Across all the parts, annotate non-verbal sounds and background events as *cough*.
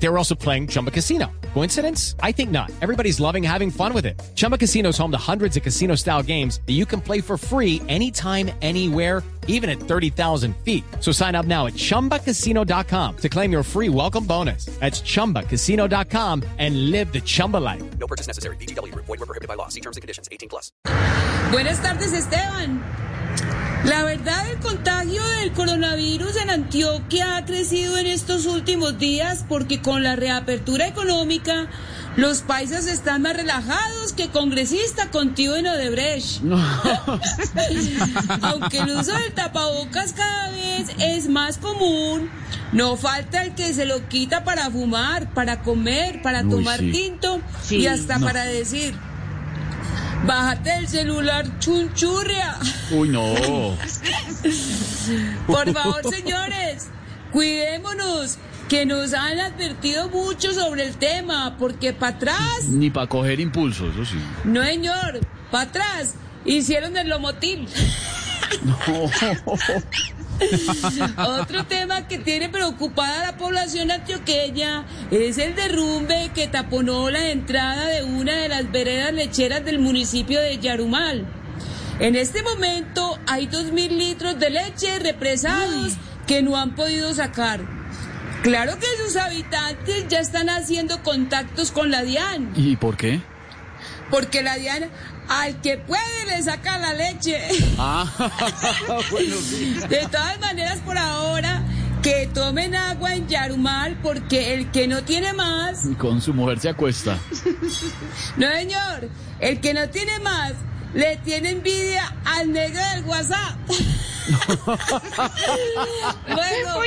They were also playing Chumba Casino. Coincidence? I think not. Everybody's loving having fun with it. Chumba Casino is home to hundreds of casino style games that you can play for free anytime, anywhere, even at 30,000 feet. So sign up now at chumbacasino.com to claim your free welcome bonus. That's chumbacasino.com and live the Chumba life. No purchase necessary. BGW. Void were prohibited by law. See terms and conditions. 18 plus. Buenas tardes, Esteban. La verdad, el contagio del coronavirus en Antioquia ha crecido en estos últimos días porque con la reapertura económica los paisas están más relajados que congresista contigo en Odebrecht. *laughs* Aunque el uso del tapabocas cada vez es más común, no falta el que se lo quita para fumar, para comer, para Uy, tomar sí. tinto y hasta para decir, bájate el celular chunchurria. Uy, no. *laughs* Por favor, señores, cuidémonos, que nos han advertido mucho sobre el tema, porque para atrás, Ni para coger impulso, eso sí. no señor, para atrás, hicieron el lomotil. *laughs* *laughs* Otro tema que tiene preocupada a la población antioqueña es el derrumbe que taponó la entrada de una de las veredas lecheras del municipio de Yarumal. En este momento hay dos mil litros de leche represados *gasps* que no han podido sacar. Claro que sus habitantes ya están haciendo contactos con la DIAN, ¿Y por qué? porque la DIAN al que puede le saca la leche. *laughs* Ah, *laughs* bueno, sí. De todas maneras, por ahora, que tomen agua en Yarumal, porque el que no tiene más, Con su mujer se acuesta. *laughs* no señor, el que no tiene más, le tiene envidia al negro del WhatsApp. Luego,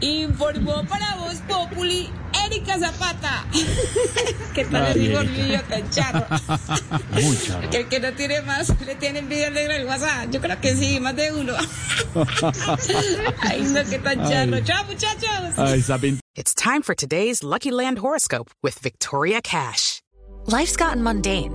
informó para Voz Populi Erika Zapata. *laughs* ¿Qué tal Ay, el gordillo tan charro? Muy charro. Que el que no tiene más le tiene envidia al negro del WhatsApp. Yo creo que sí, más de uno. *laughs* Ay, no, qué tan charro. Chao, muchachos. Ay, esa It's time for today's Lucky Land horoscope with Victoria Cash. Life's gotten mundane,